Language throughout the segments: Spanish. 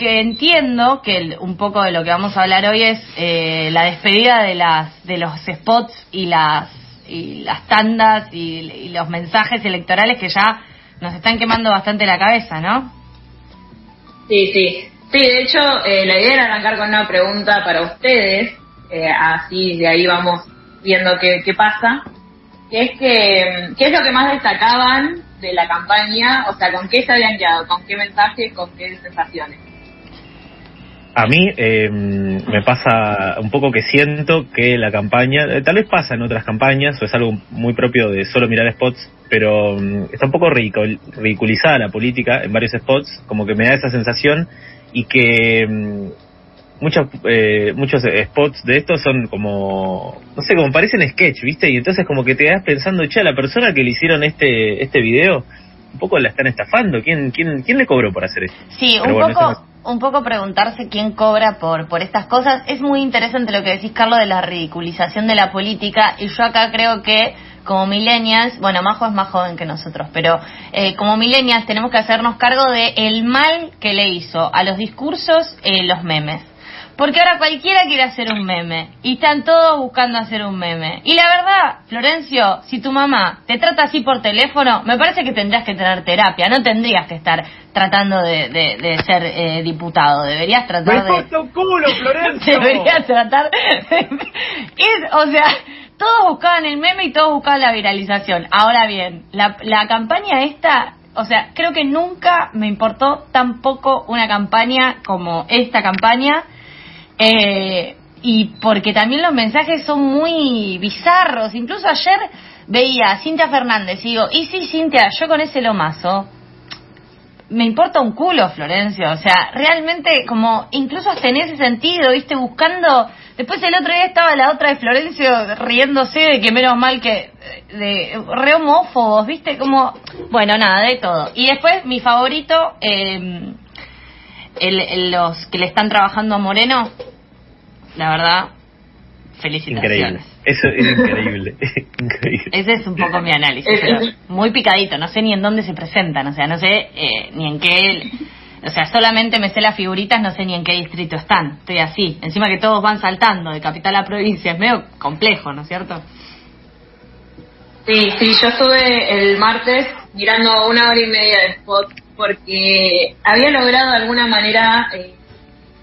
que entiendo que un poco de lo que vamos a hablar hoy es eh, la despedida de las de los spots y las y las tandas y, los mensajes electorales que ya nos están quemando bastante la cabeza, ¿no? Sí, sí. Sí, de hecho, eh, la idea era arrancar con una pregunta para ustedes, eh, así de ahí vamos viendo qué, qué pasa, que es que, ¿qué es lo que más destacaban de la campaña? O sea, ¿con qué se habían quedado? ¿Con qué mensajes? ¿Con qué sensaciones? A mí eh, me pasa un poco que siento que la campaña, eh, tal vez pasa en otras campañas, o es algo muy propio de solo mirar spots, pero mm, está un poco ridiculizada la política en varios spots, como que me da esa sensación y que mm, muchos eh, muchos spots de estos son como no sé como parecen sketch viste y entonces como que te das pensando che a la persona que le hicieron este este video un poco la están estafando quién quién quién le cobró por hacer esto sí un poco un poco preguntarse quién cobra por por estas cosas es muy interesante lo que decís Carlos de la ridiculización de la política y yo acá creo que como millennials, bueno, Majo es más joven que nosotros, pero eh, como millennials tenemos que hacernos cargo de el mal que le hizo a los discursos eh, los memes. Porque ahora cualquiera quiere hacer un meme y están todos buscando hacer un meme. Y la verdad, Florencio, si tu mamá te trata así por teléfono, me parece que tendrías que tener terapia, no tendrías que estar tratando de, de, ser eh, diputado, deberías tratar de... culo, Florencio! deberías tratar o sea, todos buscaban el meme y todos buscaban la viralización. Ahora bien, la, la campaña esta o sea, creo que nunca me importó tan poco una campaña como esta campaña eh, y porque también los mensajes son muy bizarros. Incluso ayer veía a Cintia Fernández y digo, y sí, Cintia, yo con ese lomazo, me importa un culo, Florencio. O sea, realmente, como, incluso hasta en ese sentido, viste, buscando. Después el otro día estaba la otra de Florencio riéndose de que menos mal que. de re homófobos, viste, como. Bueno, nada, de todo. Y después, mi favorito, eh, el, los que le están trabajando a Moreno, la verdad, felicitaciones. Increíble. Eso es increíble. increíble. Ese es un poco mi análisis. muy picadito, no sé ni en dónde se presentan, o sea, no sé eh, ni en qué. O sea, solamente me sé las figuritas, no sé ni en qué distrito están. Estoy así. Encima que todos van saltando de capital a provincia. Es medio complejo, ¿no es cierto? Sí, sí, yo estuve el martes mirando una hora y media de spot porque había logrado de alguna manera eh,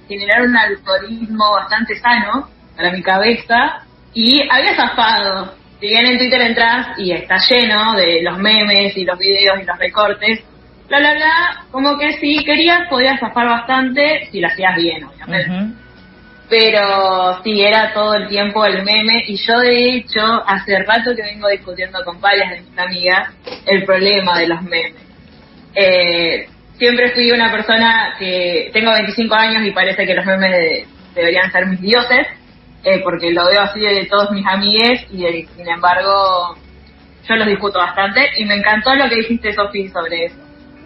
generar un algoritmo bastante sano para mi cabeza y había zafado. Si bien en Twitter entras y está lleno de los memes y los videos y los recortes, bla, bla, bla, como que si querías podías zafar bastante si lo hacías bien, obviamente. Pero sí, era todo el tiempo el meme y yo de hecho hace rato que vengo discutiendo con varias de mis amigas el problema de los memes eh, siempre fui una persona que tengo 25 años y parece que los memes deberían ser mis dioses, eh, porque lo veo así de todos mis amigues y eh, sin embargo yo los discuto bastante y me encantó lo que dijiste Sofi sobre eso.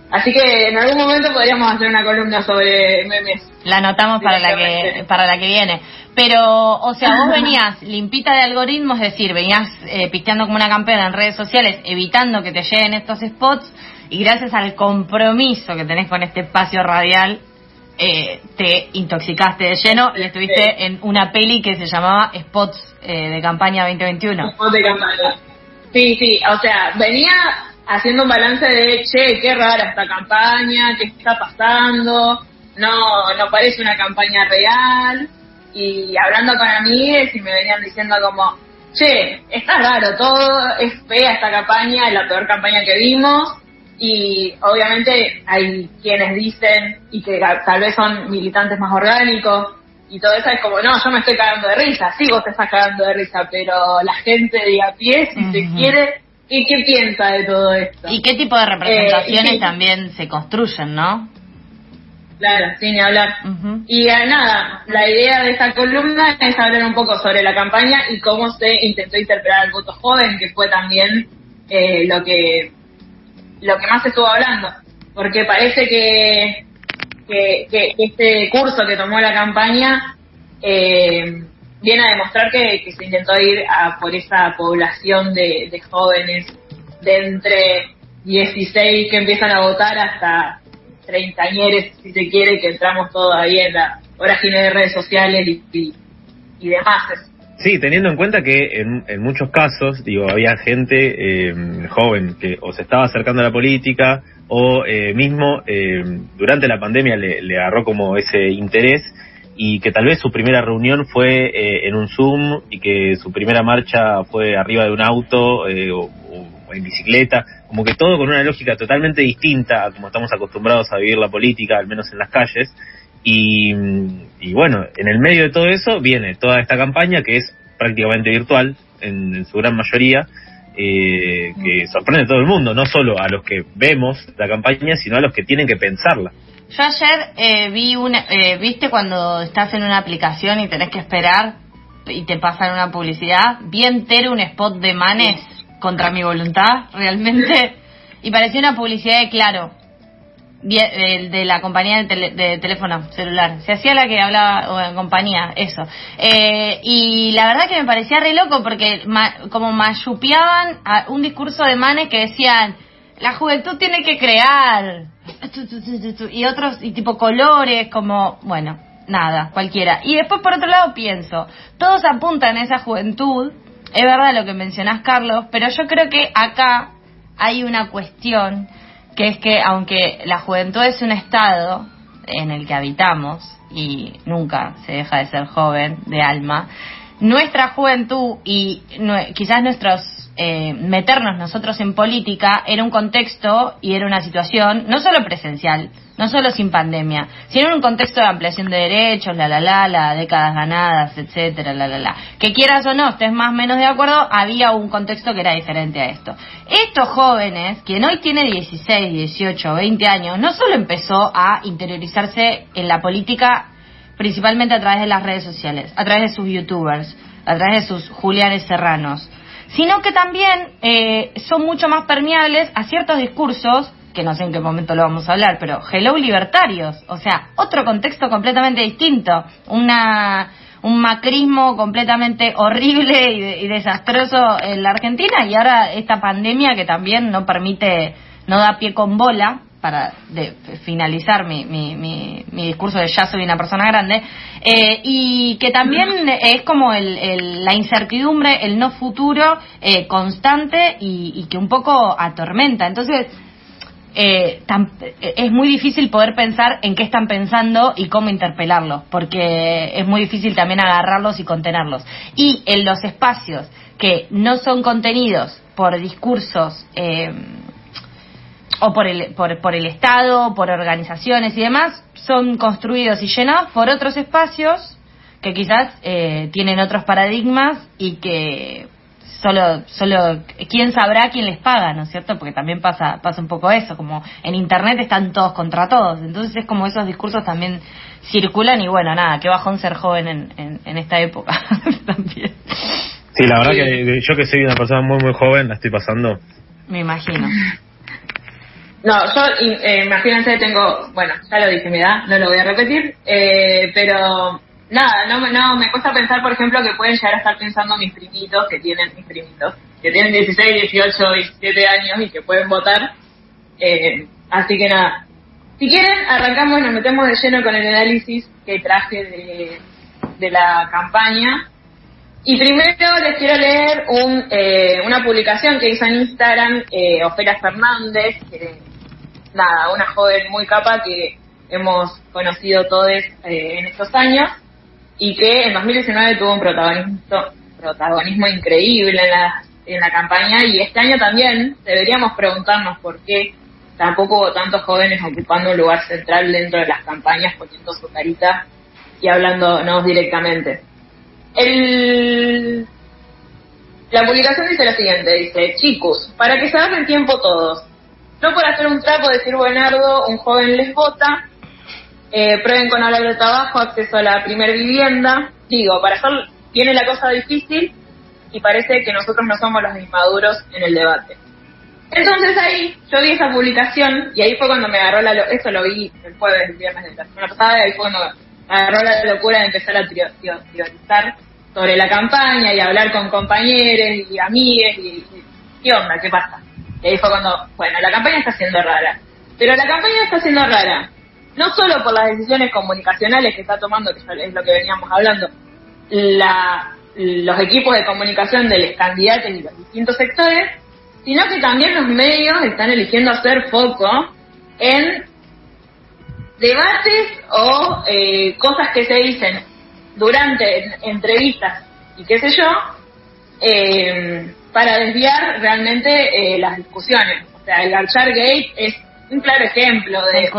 Así que en algún momento podríamos hacer una columna sobre memes. La anotamos para la que para la que viene. Pero, o sea, vos venías limpita de algoritmos, es decir, venías eh, pisteando como una campeona en redes sociales, evitando que te lleguen estos spots y gracias al compromiso que tenés con este espacio radial, eh, te intoxicaste de lleno y estuviste en una peli que se llamaba Spots eh, de campaña 2021. Spots de campaña. Sí, sí, o sea, venía haciendo un balance de, che, qué rara esta campaña, qué está pasando, no, no parece una campaña real, y hablando con amigos y me venían diciendo como, che, está raro, todo es fea esta campaña, es la peor campaña que vimos, y obviamente hay quienes dicen, y que tal vez son militantes más orgánicos, y todo eso es como, no, yo me estoy cagando de risa, sí, vos te estás cagando de risa, pero la gente de a pie, si se quiere, ¿y qué piensa de todo esto? ¿Y qué tipo de representaciones eh, también se construyen, no? Claro, sin hablar. Y eh, nada, la idea de esta columna es hablar un poco sobre la campaña y cómo se intentó interpretar el voto joven, que fue también eh, lo que lo que más estuvo hablando, porque parece que, que, este curso que tomó la campaña eh, viene a demostrar que, se intentó ir a por esa población de, jóvenes de entre 16 que empiezan a votar hasta treintañeres, si se quiere, que entramos todavía en la vorágine de redes sociales y, y, demás. Sí, teniendo en cuenta que en, muchos casos, digo, había gente eh, joven que o se estaba acercando a la política o eh, mismo eh, durante la pandemia le, agarró como ese interés y que tal vez su primera reunión fue eh, en un Zoom y que su primera marcha fue arriba de un auto eh, o, en bicicleta, como que todo con una lógica totalmente distinta a como estamos acostumbrados a vivir la política, al menos en las calles. Y, bueno, en el medio de todo eso viene toda esta campaña que es prácticamente virtual en, su gran mayoría, eh, que sorprende a todo el mundo, no solo a los que vemos la campaña, sino a los que tienen que pensarla. Yo ayer eh, vi una, eh, viste cuando estás en una aplicación y tenés que esperar y te pasan una publicidad, vi entero un spot de Manes contra mi voluntad, realmente, y parecía una publicidad de Claro, de la compañía de, teléfono celular. Se hacía la que hablaba, o en compañía, eso. Eh, y la verdad que me parecía re loco porque como mayupeaban un discurso de Manes que decían, la juventud tiene que crear y otros y tipo colores como bueno nada cualquiera y después por otro lado pienso todos apuntan a esa juventud es verdad lo que mencionás Carlos pero yo creo que acá hay una cuestión que es que aunque la juventud es un estado en el que habitamos y nunca se deja de ser joven de alma nuestra juventud y quizás nuestros eh, meternos nosotros en política era un contexto y era una situación no solo presencial, no solo sin pandemia, sino en un contexto de ampliación de derechos, la la la, la décadas ganadas, etcétera, la la la. Que quieras o no, estés más o menos de acuerdo, había un contexto que era diferente a esto. Estos jóvenes, quien hoy tiene 16, 18, 20 años, no solo empezó a interiorizarse en la política principalmente a través de las redes sociales, a través de sus youtubers, a través de sus Julianes Serranos, sino que también eh, son mucho más permeables a ciertos discursos, que no sé en qué momento lo vamos a hablar, pero hello libertarios, o sea, otro contexto completamente distinto, una un macrismo completamente horrible y, y desastroso en la Argentina y ahora esta pandemia que también no permite, no da pie con bola para de, finalizar mi, mi, discurso de ya soy una persona grande, eh, y que también es como el, la incertidumbre, el no futuro eh, constante y, que un poco atormenta. Entonces, eh, es muy difícil poder pensar en qué están pensando y cómo interpelarlos, porque es muy difícil también agarrarlos y contenerlos. Y en los espacios que no son contenidos por discursos eh, o por el, por, por el Estado, por organizaciones y demás, son construidos y llenados por otros espacios que quizás eh, tienen otros paradigmas y que solo solo quién sabrá quién les paga, ¿no es cierto? Porque también pasa pasa un poco eso, como en internet están todos contra todos, entonces es como esos discursos también circulan y bueno, nada, qué bajón ser joven en, en, esta época también. Sí, la verdad que yo que soy una persona muy muy joven la estoy pasando. Me imagino. No, yo eh, imagínense, tengo, bueno, ya lo dije mi edad, no lo voy a repetir, eh, pero nada, no, no, me cuesta pensar, por ejemplo, que pueden llegar a estar pensando mis primitos, que tienen mis primitos, que tienen 16, 18, 17 años y que pueden votar. Eh, así que nada, si quieren, arrancamos y nos metemos de lleno con el análisis que traje de, de la campaña. Y primero les quiero leer un, eh, una publicación que hizo en Instagram eh, Ofera Fernández, que nada, una joven muy capa que hemos conocido todos eh, en estos años y que en 2019 tuvo un protagonismo, protagonismo increíble en la, en la campaña y este año también deberíamos preguntarnos por qué tampoco hubo tantos jóvenes ocupando un lugar central dentro de las campañas poniendo su carita y hablándonos directamente. El, la publicación dice lo siguiente, dice, chicos, para que se hagan tiempo todos, no por hacer un trapo, decir buenardo, un joven les vota. Eh, prueben con hablar de trabajo, acceso a la primer vivienda. Digo, para hacer, viene la cosa difícil y parece que nosotros no somos los inmaduros en el debate. Entonces ahí yo vi esa publicación y ahí fue cuando me agarró la locura, eso lo vi el jueves, el viernes de la semana pasada, y ahí fue cuando me agarró la locura de empezar a teorizar sobre la campaña y hablar con compañeros y amigues y, y ¿qué onda? ¿Qué pasa? Y ahí fue cuando, bueno, la campaña está siendo rara. Pero la campaña está siendo rara, no solo por las decisiones comunicacionales que está tomando, que es lo que veníamos hablando, la, los equipos de comunicación de los candidatos y los distintos sectores, sino que también los medios están eligiendo hacer foco en debates o eh, cosas que se dicen durante entrevistas y qué sé yo, eh, para desviar realmente eh, las discusiones. O sea, el Archar Gate es un claro ejemplo de,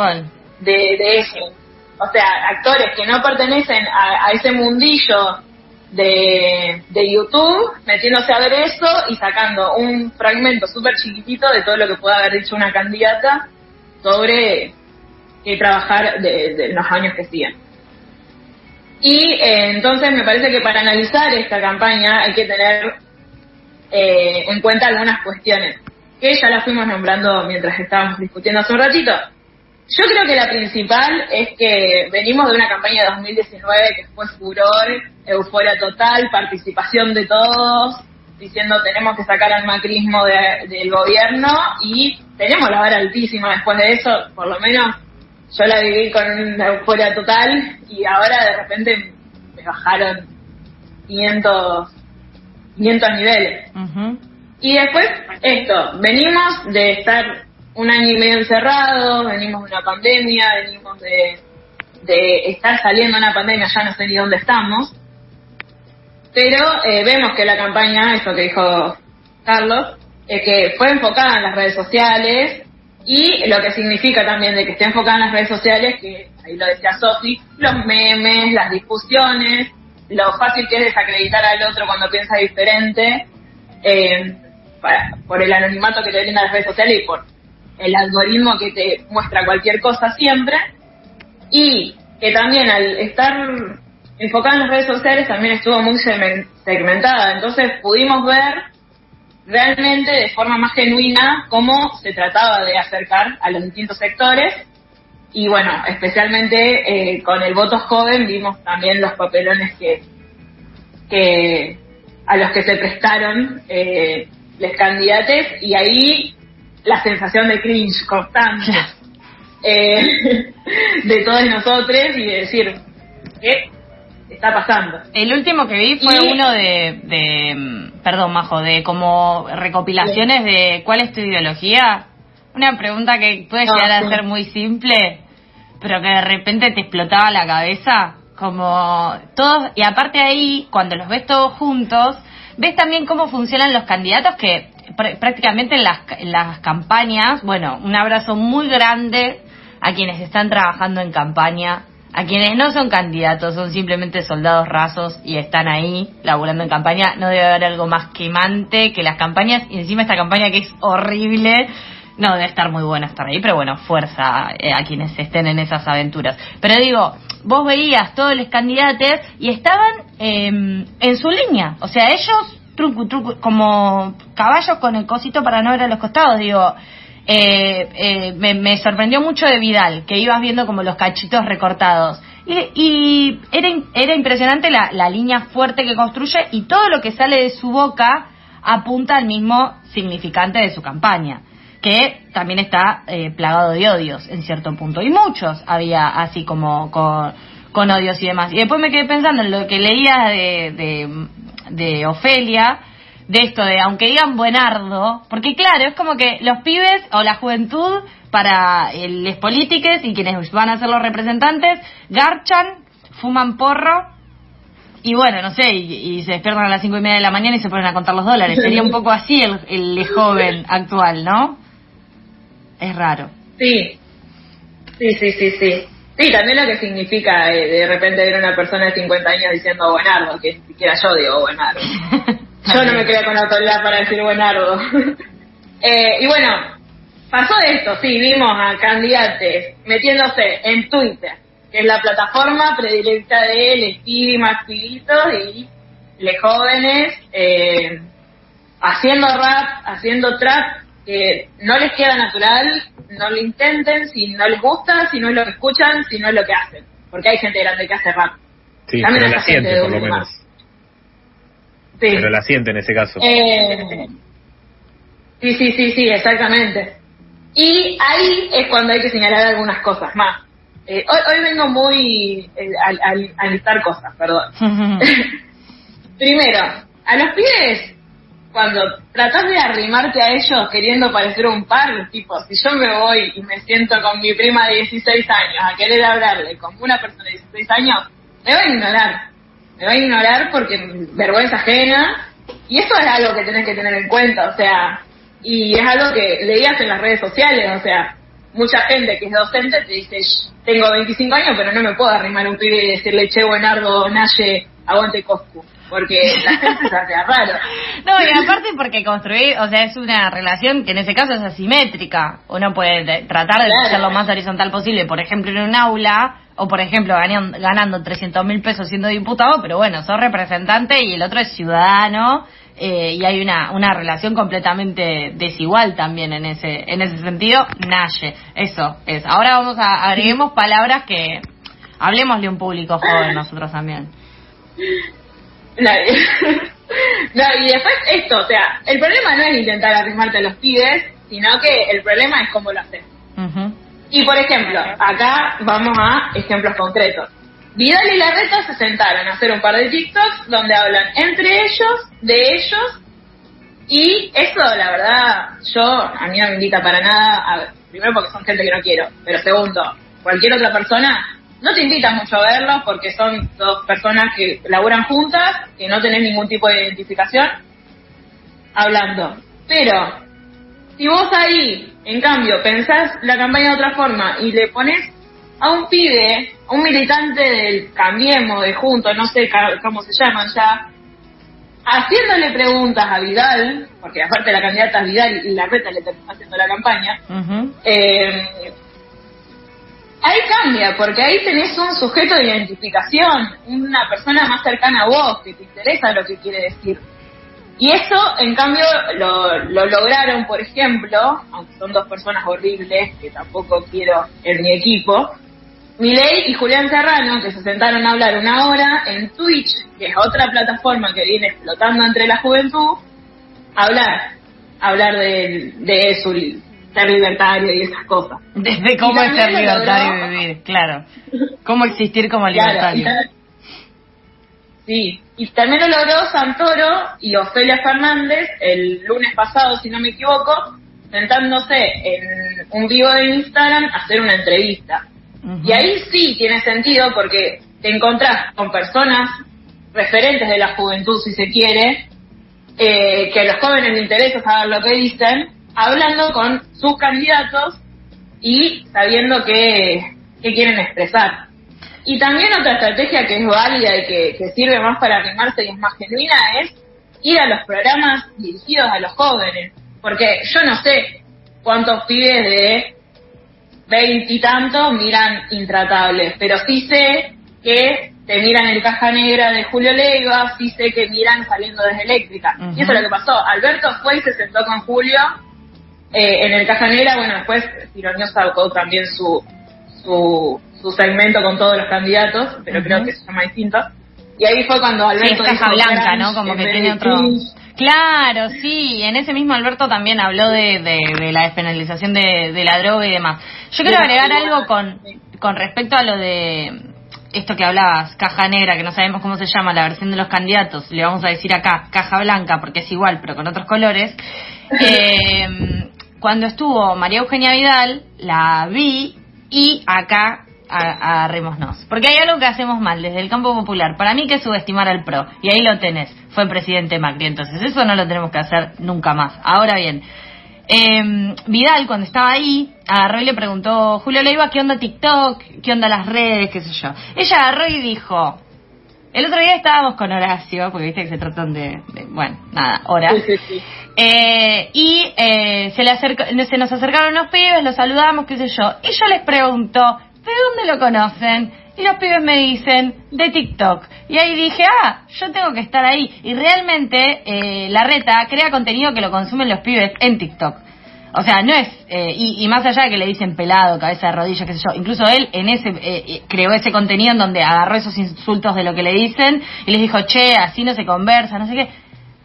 de, eso. O sea, actores que no pertenecen a, ese mundillo de, de, YouTube, metiéndose a ver eso y sacando un fragmento súper chiquitito de todo lo que pueda haber dicho una candidata sobre qué trabajar de, los años que siguen. Y eh, entonces me parece que para analizar esta campaña hay que tener eh, en cuenta algunas cuestiones, que ya las fuimos nombrando mientras estábamos discutiendo hace un ratito. Yo creo que la principal es que venimos de una campaña de 2019 que fue furor, euforia total, participación de todos, diciendo tenemos que sacar al macrismo del gobierno y tenemos la vara altísima después de eso, por lo menos yo la viví con una euforia total y ahora de repente me bajaron 500, 500 niveles. Y después esto, venimos de estar un año y medio encerrados, venimos de una pandemia, venimos de, de estar saliendo de una pandemia, ya no sé ni dónde estamos, pero eh, vemos que la campaña, eso que dijo Carlos, es que fue enfocada en las redes sociales, y lo que significa también de que esté enfocada en las redes sociales, que ahí lo decía Sofi, los memes, las discusiones, lo fácil que es desacreditar al otro cuando piensa diferente, eh, para, por el anonimato que te brinda las redes sociales y por el algoritmo que te muestra cualquier cosa siempre, y que también al estar enfocada en las redes sociales también estuvo muy segmentada, entonces pudimos ver realmente de forma más genuina cómo se trataba de acercar a los distintos sectores. Y bueno, especialmente eh, con el voto joven vimos también los papelones que, que a los que se prestaron eh, los candidatos y ahí la sensación de cringe constante eh, de todos nosotros y de decir, ¿qué está pasando? El último que vi fue uno de perdón, Majo, de como recopilaciones de cuál es tu ideología. Una pregunta que puede llegar a ser muy simple, pero que de repente te explotaba la cabeza. Como todos, y aparte ahí, cuando los ves todos juntos, ves también cómo funcionan los candidatos que prácticamente en las, en las campañas, bueno, un abrazo muy grande a quienes están trabajando en campaña a quienes no son candidatos, son simplemente soldados rasos y están ahí laburando en campaña, no debe haber algo más quemante que las campañas. Y encima esta campaña que es horrible, no debe estar muy buena estar ahí, pero bueno, fuerza eh, a quienes estén en esas aventuras. Pero digo, vos veías todos los candidatos y estaban em, en su línea, o sea, ellos truco, truco, como caballos con el cosito para no ver a los costados, digo. Eh, eh, me, sorprendió mucho de Vidal, que ibas viendo como los cachitos recortados. Y, era, era impresionante la, línea fuerte que construye y todo lo que sale de su boca apunta al mismo significante de su campaña, que también está eh, plagado de odios en cierto punto. Y muchos había así como con, odios y demás. Y después me quedé pensando en lo que leía de, de, de Ofelia, de esto de, aunque digan buenardo, porque claro, es como que los pibes o la juventud para los políticos y quienes van a ser los representantes, garchan, fuman porro y bueno, no sé, y, se despiertan a las cinco y media de la mañana y se ponen a contar los dólares. Sería un poco así el, el joven actual, ¿no? Es raro. Sí, sí, sí, sí, sí. Sí, también lo que significa eh, de repente ver a una persona de 50 años diciendo buenardo, que ni siquiera yo digo buenardo. Yo no me quedé con autoridad para decir buenardo. eh, y bueno, pasó esto, sí, vimos a candidatos metiéndose en Twitter, que es la plataforma predilecta de él, Stevie Maxilito y les jóvenes, eh, haciendo rap, haciendo trap, que no les queda natural, no lo intenten, si no les gusta, si no es lo que escuchan, si no es lo que hacen. Porque hay gente grande que hace rap. Sí, También pero la siente, por lo menos. Pero la siente en ese caso. Eh, sí, sí, sí, sí, exactamente. Y ahí es cuando hay que señalar algunas cosas más. Eh, hoy, hoy vengo muy eh, a, listar cosas, perdón. Primero, a los pibes, cuando tratas de arrimarte a ellos queriendo parecer un par, tipo, si yo me voy y me siento con mi prima de 16 años a querer hablarle como una persona de 16 años, me va a ignorar. Me va a ignorar porque vergüenza ajena. Y eso es algo que tenés que tener en cuenta, o sea, y es algo que leías en las redes sociales, o sea, mucha gente que es docente te dice, tengo 25 años, pero no me puedo arrimar un pibe y decirle, che, buenardo, naye, aguante Coscu. Porque la gente se hace raro. No, y aparte porque construir, o sea, es una relación que en ese caso es asimétrica. Uno puede tratar de ser lo más horizontal posible, por ejemplo, en un aula, o por ejemplo, ganando, ganando 300 mil pesos siendo diputado, pero bueno, sos representante y el otro es ciudadano eh, y hay una, una relación completamente desigual también en ese, en ese sentido. Naye, eso es. Ahora vamos a agreguemos palabras que hablemosle un público joven nosotros también. No, y después esto, o sea, el problema no es intentar arrimarte a los pibes, sino que el problema es cómo lo haces. Y por ejemplo, acá vamos a ejemplos concretos. Vidal y Larreta se sentaron a hacer un par de TikToks donde hablan entre ellos, de ellos, y eso, la verdad, yo, a mí no me invita para nada, primero porque son gente que no quiero, pero segundo, cualquier otra persona no te invita mucho a verlos porque son dos personas que laburan juntas, que no tenés ningún tipo de identificación, hablando. Pero, si vos ahí, en cambio, pensás la campaña de otra forma y le pones a un pibe, a un militante del Cambiemos, de Juntos, no sé cómo se llaman ya, haciéndole preguntas a Vidal, porque aparte la candidata es Vidal y la reta le está haciendo la campaña, eh, ahí cambia, porque ahí tenés un sujeto de identificación, una persona más cercana a vos, que te interesa lo que quiere decir. Y eso, en cambio, lo, lo lograron, por ejemplo, aunque son dos personas horribles, que tampoco quiero en mi equipo, Milei y Julián Serrano, que se sentaron a hablar una hora en Twitch, que es otra plataforma que viene explotando entre la juventud, hablar, hablar de, de su ser libertario y esas cosas. Desde cómo es ser libertario y vivir, claro. Cómo existir como libertario. sí, y también lo logró Santoro y Ofelia Fernández el lunes pasado, si no me equivoco, sentándose en un vivo de Instagram a hacer una entrevista. Y ahí sí tiene sentido porque te encontrás con personas referentes de la juventud, si se quiere, eh, que a los jóvenes les interesa saber lo que dicen, hablando con sus candidatos y sabiendo qué, quieren expresar. Y también otra estrategia que es válida y que, que sirve más para animarse y es más genuina es ir a los programas dirigidos a los jóvenes. Porque yo no sé cuántos pibes de veintitantos miran intratables, pero sí sé que te miran el caja negra de Julio Leiva, sí sé que miran saliendo desde eléctrica. Y eso es lo que pasó. Alberto fue y se sentó con Julio eh, en el caja negra, bueno, después Tironio sacó también su, su, su segmento con todos los candidatos, pero creo que se llama distinto. Y ahí fue cuando Alberto... Sí, caja blanca, ¿no? Como que tiene otro... Claro, sí, en ese mismo Alberto también habló de, de, la despenalización de, de, la droga y demás. Yo quiero agregar algo con, con respecto a lo de esto que hablabas, caja negra, que no sabemos cómo se llama, la versión de los candidatos, le vamos a decir acá, caja blanca, porque es igual, pero con otros colores. Eh, cuando estuvo María Eugenia Vidal, la vi y acá agarrémonos. Porque hay algo que hacemos mal desde el campo popular. Para mí que es subestimar al PRO. Y ahí lo tenés. Fue presidente Macri. Entonces eso no lo tenemos que hacer nunca más. Ahora bien, eh, Vidal cuando estaba ahí agarró y le preguntó Julio Leiva qué onda TikTok, qué onda las redes, qué sé yo. Ella agarró y dijo, el otro día estábamos con Horacio, porque viste que se tratan de, bueno, nada, horas. Eh, y eh, se, le acercó, se nos acercaron los pibes, los saludamos, qué sé yo. Y yo les pregunto, ¿de dónde lo conocen? Y los pibes me dicen, de TikTok. Y ahí dije, ah, yo tengo que estar ahí. Y realmente eh, la reta crea contenido que lo consumen los pibes en TikTok. O sea, no es, eh, y, más allá de que le dicen pelado, cabeza de rodilla, qué sé yo, incluso él en ese eh, eh, creó ese contenido en donde agarró esos insultos de lo que le dicen y les dijo, che, así no se conversa, no sé qué.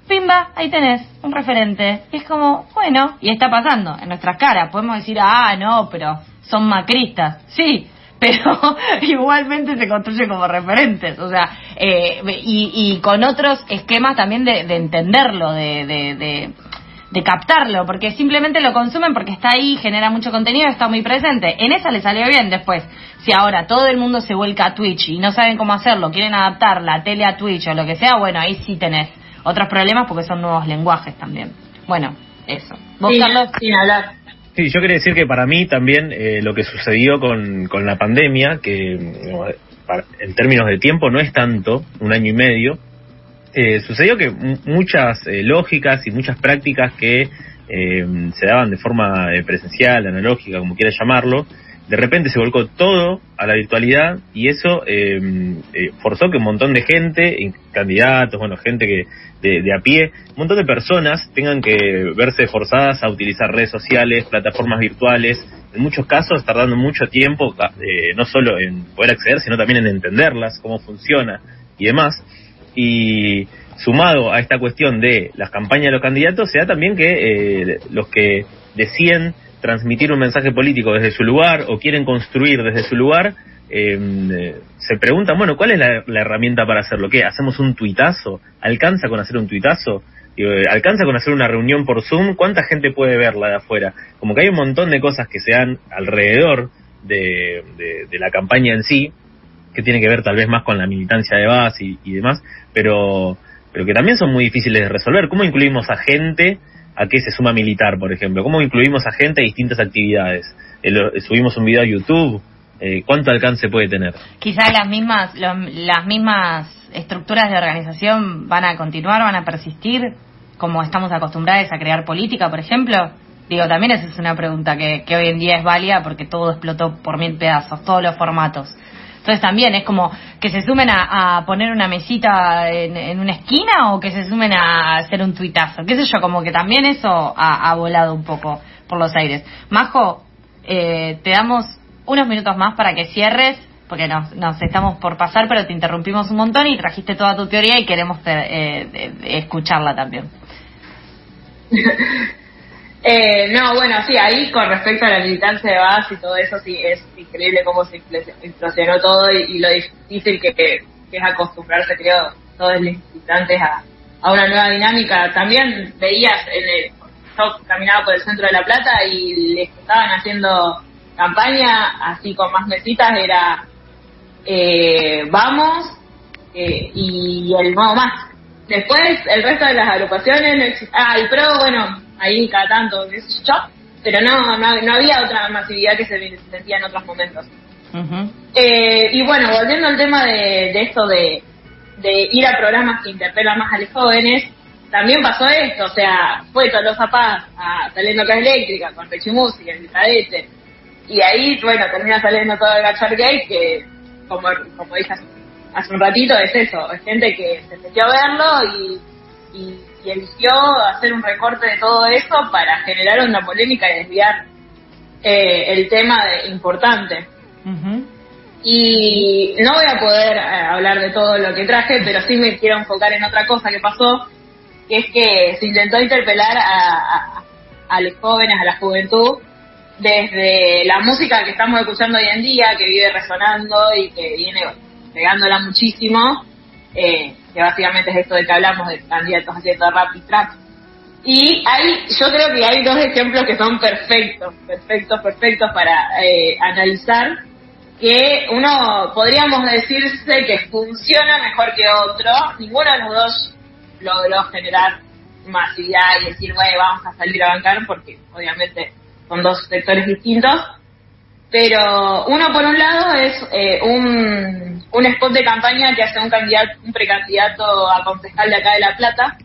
Pimba, ahí tenés, un referente. Y es como, bueno, y está pasando en nuestras caras. Podemos decir, ah, no, pero son macristas. Sí, pero igualmente se construye como referentes, o sea, eh, y, y, con otros esquemas también de, de entenderlo, de, de, de, captarlo, porque simplemente lo consumen porque está ahí, genera mucho contenido, está muy presente. En esa le salió bien después. Si ahora todo el mundo se vuelca a Twitch y no saben cómo hacerlo, quieren adaptar la tele a Twitch o lo que sea, bueno, ahí sí tenés otros problemas porque son nuevos lenguajes también. Bueno, eso. ¿Vos, Carlos? Sin hablar. Sí, yo quería decir que para mí también eh, lo que sucedió con, con la pandemia, que en términos de tiempo no es tanto, un año y medio, eh, sucedió que muchas eh, lógicas y muchas prácticas que se daban de forma presencial, analógica, como quieras llamarlo, de repente se volcó todo a la virtualidad y eso eh, eh, forzó que un montón de gente, candidatos, bueno, gente que de, a pie, un montón de personas tengan que verse forzadas a utilizar redes sociales, plataformas virtuales, en muchos casos tardando mucho tiempo, eh, no solo en poder acceder, sino también en entenderlas, cómo funciona y demás. Y sumado a esta cuestión de las campañas de los candidatos, se da también que los que deciden transmitir un mensaje político desde su lugar o quieren construir desde su lugar, em, eh, se preguntan, bueno, ¿cuál es la, herramienta para hacerlo? ¿Qué? ¿Hacemos un tuitazo? ¿Alcanza con hacer un tuitazo? Eh, ¿Alcanza con hacer una reunión por Zoom? ¿Cuánta gente puede verla de afuera? Como que hay un montón de cosas que se dan alrededor de, la campaña en sí, que tiene que ver tal vez más con la militancia de base y, y demás, pero, pero que también son muy difíciles de resolver. ¿Cómo incluimos a gente a qué se suma militar, por ejemplo? ¿Cómo incluimos a gente a distintas actividades? Eh, subimos un video a YouTube, eh, ¿cuánto alcance puede tener? Quizás las mismas, las mismas estructuras de organización van a continuar, van a persistir, como estamos acostumbrados a crear política, por ejemplo. Digo, también esa es una pregunta que, que hoy en día es válida porque todo explotó por mil pedazos, todos los formatos. Entonces también es como que se sumen a, poner una mesita en, una esquina o que se sumen a hacer un tuitazo. Qué sé yo, como que también eso ha, volado un poco por los aires. Majo, eh, te damos unos minutos más para que cierres porque nos, nos, estamos por pasar, pero te interrumpimos un montón y trajiste toda tu teoría y queremos eh, escucharla también. Eh, no, bueno, sí, ahí con respecto a la militancia de base y todo eso, sí, es increíble cómo se implosionó todo y, lo difícil que, es acostumbrarse, creo, todos los militantes a, una nueva dinámica. También veías, en el, yo caminaba por el centro de La Plata y les estaban haciendo campaña, así con más mesitas, era eh, vamos eh, y el nuevo más. Después, el resto de las agrupaciones, ah, el PRO, bueno, ahí cada tanto, qué sé yo, pero no, no, había otra masividad que se sentía en otros momentos. eh, y bueno, volviendo al tema de, de esto de, de ir a programas que interpelan más a los jóvenes, también pasó esto, o sea, fue Tolosa Paz a Saliendo Casa Eléctrica con Pechi Música, el cadete, y ahí, bueno, termina saliendo todo el Gachar Gay, que, como, como dije hace, un ratito, es eso, es gente que se metió a verlo y, y y eligió hacer un recorte de todo eso para generar una polémica y desviar eh, el tema de, importante. Y no voy a poder eh, hablar de todo lo que traje, pero sí me quiero enfocar en otra cosa que pasó, que es que se intentó interpelar a, a los jóvenes, a la juventud, desde la música que estamos escuchando hoy en día, que vive resonando y que viene pegándola muchísimo, eh, que básicamente es esto de que hablamos de candidatos haciendo rap y trap. Y hay, yo creo que hay dos ejemplos que son perfectos, perfectos, perfectos para eh, analizar, que uno podríamos decirse que funciona mejor que otro, ninguno de los dos logró generar masividad y decir, bueno, vamos a salir a bancar, porque obviamente son dos sectores distintos, pero uno por un lado es eh, un, un spot de campaña que hace un candidato, un precandidato a concejal de acá de La Plata,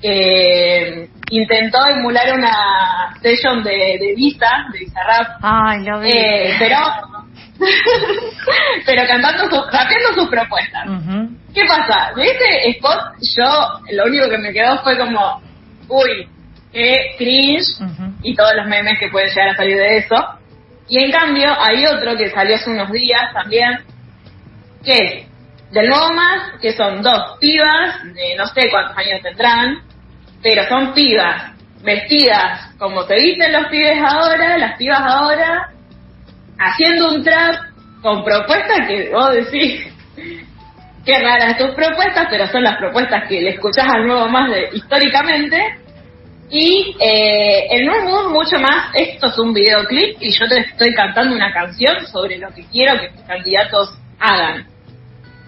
que intentó emular una session de, de Visa, de Bizarrap, Ay, lo vi. Eh, pero pero cantando su, rapeando sus propuestas. ¿Qué pasa? De ese spot yo lo único que me quedó fue como, uy, qué cringe y todos los memes que pueden llegar a salir de eso. Y en cambio hay otro que salió hace unos días también, que del nuevo más, que son dos pibas, de no sé cuántos años tendrán, pero son pibas vestidas como se dicen los pibes ahora, las pibas ahora, haciendo un trap con propuestas que vos decís, qué raras tus propuestas, pero son las propuestas que le escuchás al nuevo más de, históricamente. Y eh, el nuevo mucho más, esto es un videoclip y yo te estoy cantando una canción sobre lo que quiero que mis candidatos hagan.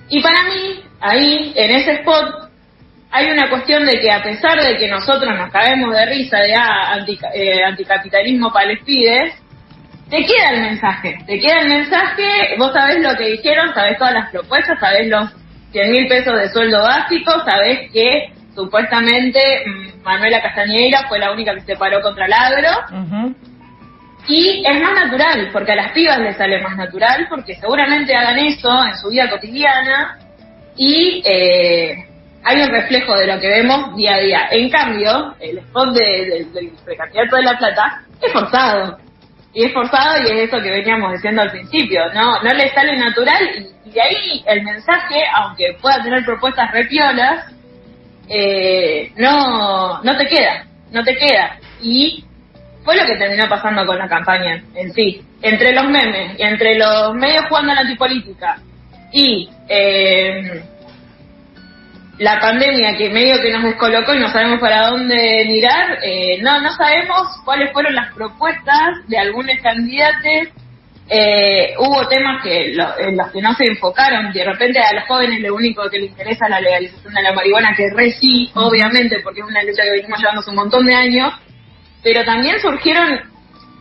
Y para mí, ahí, en ese spot, hay una cuestión de que a pesar de que nosotros nos caemos de risa de ah, eh, anticapitalismo para les pides, te queda el mensaje, te queda el mensaje, vos sabés lo que dijeron, sabés todas las propuestas, sabés los 100 mil pesos de sueldo básico, sabés que supuestamente mm, Manuela Castañeira fue la única que se paró contra el agro. Y es más natural, porque a las pibas les sale más natural, porque seguramente hagan eso en su vida cotidiana y eh, hay un reflejo de lo que vemos día a día. En cambio, el spot de, del precandidato de La Plata es forzado. Y es forzado y es eso que veníamos diciendo al principio. No no le sale natural y, de ahí el mensaje, aunque pueda tener propuestas repiolas, eh, no, no te queda. No te queda. Y fue lo que terminó pasando con la campaña en sí. Entre los memes, entre los medios jugando a la antipolítica y eh, la pandemia que medio que nos descolocó y no sabemos para dónde mirar, eh, no, no sabemos cuáles fueron las propuestas de algunos candidatos. Eh, hubo temas que en los que no se enfocaron, de repente a los jóvenes lo único que les interesa es la legalización de la marihuana, que re sí, obviamente, porque es una lucha que venimos llevando hace un montón de años, pero también surgieron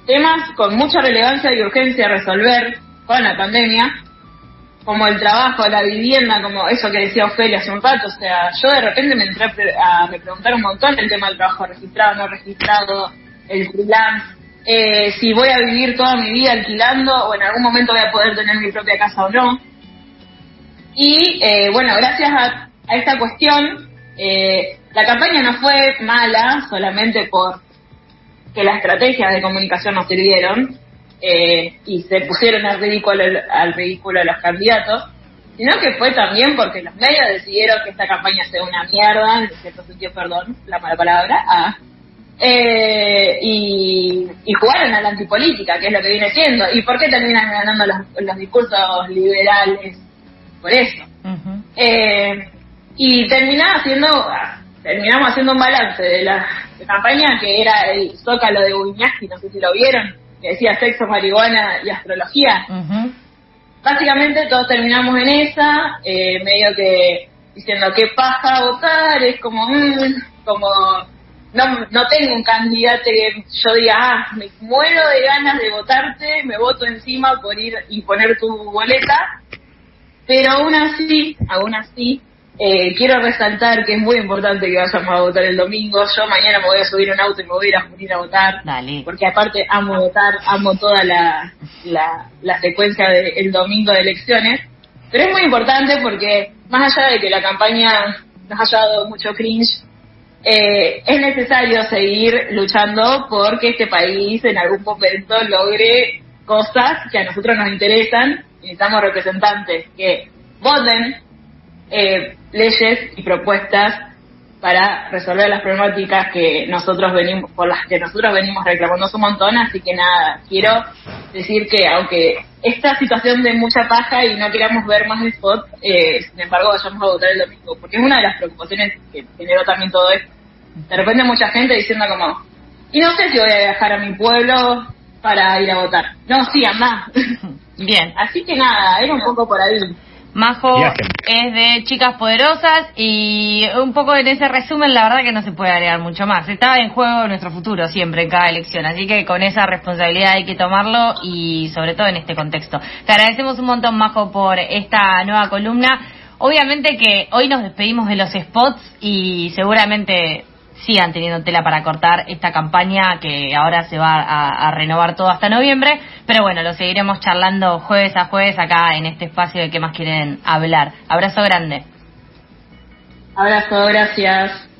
temas con mucha relevancia y urgencia a resolver con la pandemia, como el trabajo, la vivienda, como eso que decía Ofelia hace un rato. O sea, yo de repente me entré a, me preguntar un montón el tema del trabajo registrado, no registrado, el freelance, eh, si voy a vivir toda mi vida alquilando o en algún momento voy a poder tener mi propia casa o no. Y eh, bueno, gracias a, a esta cuestión, eh, la campaña no fue mala solamente por que las estrategias de comunicación nos sirvieron eh, y se pusieron al ridículo, al ridículo a los candidatos, sino que fue también porque los medios decidieron que esta campaña sea una mierda, en cierto sentido, perdón, la mala palabra, ah, eh, y, jugaron a la antipolítica, que es lo que viene siendo. ¿Y por qué terminan ganando los, discursos liberales? Por eso. eh, y terminaba haciendo, terminamos haciendo un balance de la campaña que era el Zócalo de Uñaski, no sé si lo vieron, que decía sexo, marihuana y astrología. Básicamente todos terminamos en esa, eh, medio que diciendo qué paja votar, es como, mm, como no, no tengo un candidato que yo diga, ah, me muero de ganas de votarte, me voto encima por ir y poner tu boleta, pero aún así, aún así, eh, quiero resaltar que es muy importante que vayamos a votar el domingo. Yo mañana me voy a subir un auto y me voy a ir a votar. Porque aparte amo votar, amo toda la, la, secuencia del domingo de elecciones. Pero es muy importante porque más allá de que la campaña nos haya dado mucho cringe, eh, es necesario seguir luchando porque este país en algún momento logre cosas que a nosotros nos interesan. Necesitamos representantes que voten eh, leyes y propuestas para resolver las problemáticas que nosotros venimos por las que nosotros venimos reclamando. Un montón así que nada quiero decir que aunque esta situación de mucha paja y no queramos ver más el spot eh, sin embargo vayamos a votar el domingo porque es una de las preocupaciones que generó también todo esto. De repente mucha gente diciendo como y no sé si voy a viajar a mi pueblo para ir a votar no sí anda. Bien. Así que nada era un poco por ahí Majo es de Chicas Poderosas y un poco en ese resumen la verdad que no se puede agregar mucho más. Está en juego nuestro futuro siempre en cada elección, así que con esa responsabilidad hay que tomarlo y sobre todo en este contexto. Te agradecemos un montón Majo por esta nueva columna. Obviamente que hoy nos despedimos de los spots y seguramente sigan teniendo tela para cortar esta campaña que ahora se va a, renovar todo hasta noviembre. Pero bueno, lo seguiremos charlando jueves a jueves acá en este espacio de qué más quieren hablar. Abrazo grande. Abrazo, gracias.